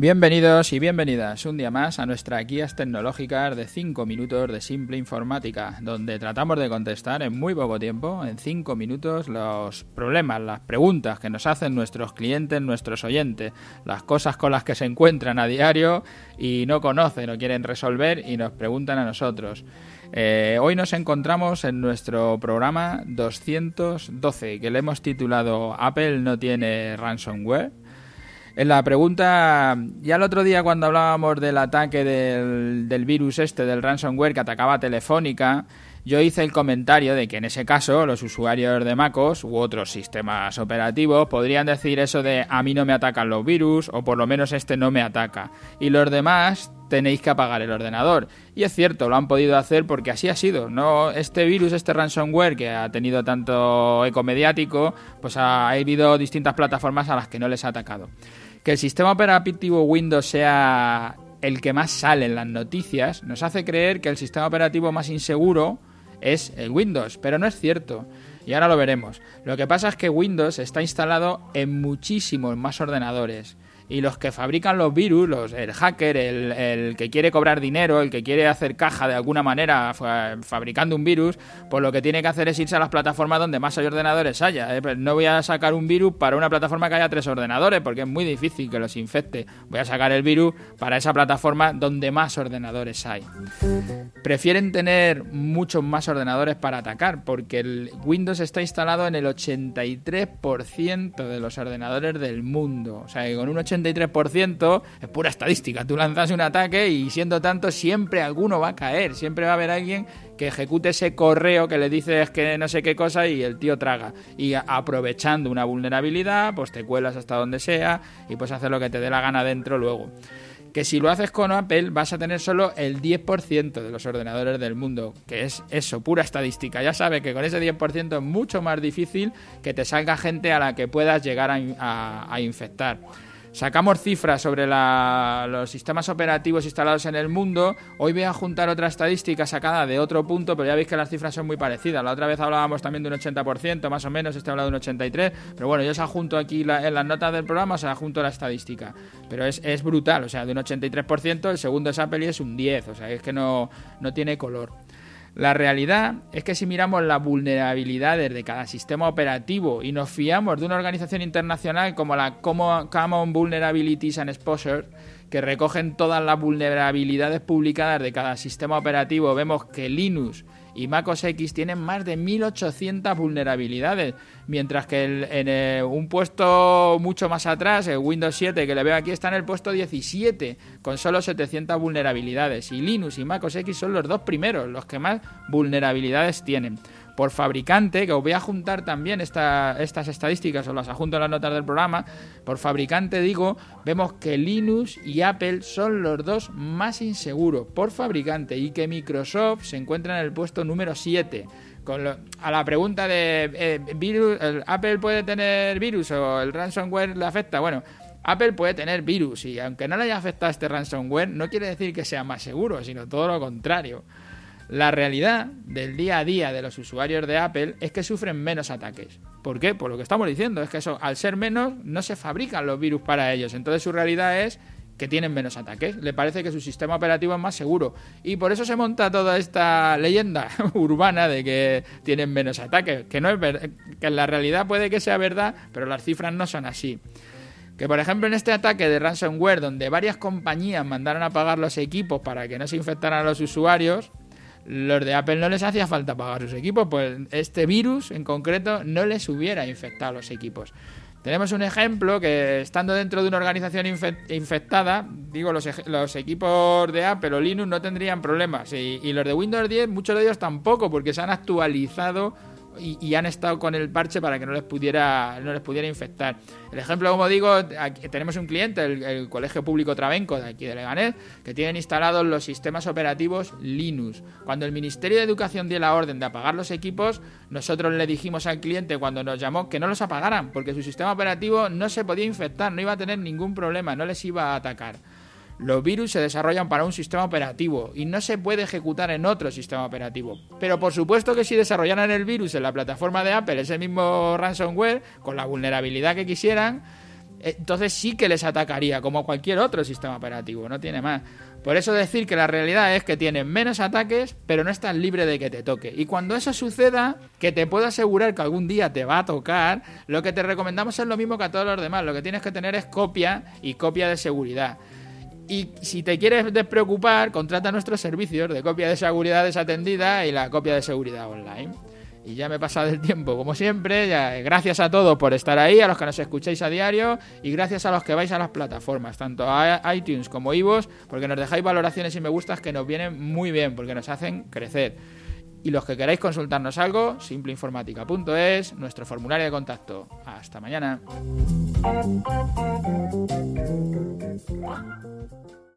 Bienvenidos y bienvenidas un día más a nuestras guías tecnológicas de 5 minutos de simple informática, donde tratamos de contestar en muy poco tiempo, en 5 minutos, los problemas, las preguntas que nos hacen nuestros clientes, nuestros oyentes, las cosas con las que se encuentran a diario y no conocen o quieren resolver y nos preguntan a nosotros. Eh, hoy nos encontramos en nuestro programa 212, que le hemos titulado Apple no tiene ransomware. En la pregunta, ya el otro día cuando hablábamos del ataque del, del virus este, del ransomware que atacaba Telefónica, yo hice el comentario de que en ese caso los usuarios de MacOS u otros sistemas operativos podrían decir eso de a mí no me atacan los virus o por lo menos este no me ataca y los demás tenéis que apagar el ordenador. Y es cierto, lo han podido hacer porque así ha sido. No este virus, este ransomware que ha tenido tanto eco mediático, pues ha, habido distintas plataformas a las que no les ha atacado. Que el sistema operativo Windows sea el que más sale en las noticias nos hace creer que el sistema operativo más inseguro es el Windows, pero no es cierto. Y ahora lo veremos. Lo que pasa es que Windows está instalado en muchísimos más ordenadores y los que fabrican los virus, los, el hacker, el, que quiere cobrar dinero, el que quiere hacer caja de alguna manera fabricando un virus, pues lo que tiene que hacer es irse a las plataformas donde más hay ordenadores haya. ¿eh? Pues no voy a sacar un virus para una plataforma que haya tres ordenadores, porque es muy difícil que los infecte. Voy a sacar el virus para esa plataforma donde más ordenadores hay. Prefieren tener muchos más ordenadores para atacar, porque el Windows está instalado en el 83% de los ordenadores del mundo. O sea, que con un 83 83% es pura estadística. Tú lanzas un ataque y siendo tanto, siempre alguno va a caer. Siempre va a haber alguien que ejecute ese correo que le dices que no sé qué cosa y el tío traga. Y aprovechando una vulnerabilidad, pues te cuelas hasta donde sea y puedes hacer lo que te dé la gana dentro luego que si lo haces con Apple vas a tener solo el 10% de los ordenadores del mundo, que es eso, pura estadística. Ya sabes que con ese 10% es mucho más difícil que te salga gente a la que puedas llegar a, infectar. Sacamos cifras sobre la, los sistemas operativos instalados en el mundo. Hoy voy a juntar otra estadística sacada de otro punto, pero ya veis que las cifras son muy parecidas. La otra vez hablábamos también de un 80%, más o menos, este habla de un 83%, pero bueno, yo se adjunto aquí la, en las notas del programa, se adjunto la estadística. Pero es, es brutal, o sea, de un 83%, el segundo es Apple y es un 10%, o sea, es que no, no tiene color. La realidad es que si miramos las vulnerabilidades de cada sistema operativo y nos fiamos de una organización internacional como la Common Vulnerabilities and Exposure, que recogen todas las vulnerabilidades publicadas de cada sistema operativo, vemos que Linux y Mac OS X tienen más de 1800 vulnerabilidades, mientras que en el, un puesto mucho más atrás, el Windows 7 que le veo aquí está en el puesto 17 con solo 700 vulnerabilidades. Y Linux y Mac OS X son los dos primeros, los que más vulnerabilidades tienen por fabricante, que os voy a juntar también esta, estas estadísticas, os las adjunto en las notas del programa, por fabricante digo, vemos que Linux y Apple son los dos más inseguros por fabricante y que Microsoft se encuentra en el puesto número 7. Con lo, a la pregunta de eh, virus, ¿Apple puede tener virus o el ransomware le afecta? Bueno, Apple puede tener virus y aunque no le haya afectado este ransomware, no quiere decir que sea más seguro, sino todo lo contrario. La realidad del día a día de los usuarios de Apple es que sufren menos ataques. ¿Por qué? Por lo que estamos diciendo, es que eso, al ser menos, no se fabrican los virus para ellos. Entonces su realidad es que tienen menos ataques. Le parece que su sistema operativo es más seguro. Y por eso se monta toda esta leyenda urbana de que tienen menos ataques. Que, no es que en la realidad puede que sea verdad, pero las cifras no son así. Que por ejemplo en este ataque de ransomware, donde varias compañías mandaron a pagar los equipos para que no se infectaran a los usuarios, los de Apple no les hacía falta pagar sus equipos, pues este virus en concreto no les hubiera infectado los equipos. Tenemos un ejemplo que estando dentro de una organización infectada, digo, los, los, equipos de Apple o Linux no tendrían problemas y, y los de Windows 10, muchos de ellos tampoco, porque se han actualizado y, han estado con el parche para que no les pudiera no les pudiera infectar. El ejemplo, como digo, aquí tenemos un cliente, el, el, Colegio Público Trabenco de aquí de Leganés, que tienen instalados los sistemas operativos Linux. Cuando el Ministerio de Educación dio la orden de apagar los equipos, nosotros le dijimos al cliente cuando nos llamó que no los apagaran, porque su sistema operativo no se podía infectar, no iba a tener ningún problema, no les iba a atacar. Los virus se desarrollan para un sistema operativo y no se puede ejecutar en otro sistema operativo. Pero por supuesto que si desarrollaran el virus en la plataforma de Apple, ese mismo ransomware, con la vulnerabilidad que quisieran, entonces sí que les atacaría, como cualquier otro sistema operativo, no tiene más. Por eso decir que la realidad es que tienen menos ataques, pero no estás libre de que te toque. Y cuando eso suceda, que te puedo asegurar que algún día te va a tocar, lo que te recomendamos es lo mismo que a todos los demás. Lo que tienes que tener es copia y copia de seguridad. Y si te quieres despreocupar, contrata nuestros servicios de copia de seguridad desatendida y la copia de seguridad online. Y ya me he pasado el tiempo, como siempre. Ya, gracias a todos por estar ahí, a los que nos escucháis a diario y gracias a los que vais a las plataformas, tanto a iTunes como iVoox, porque nos dejáis valoraciones y me gustas que nos vienen muy bien, porque nos hacen crecer. Y los que queráis consultarnos algo, simpleinformática.es, nuestro formulario de contacto. Hasta mañana.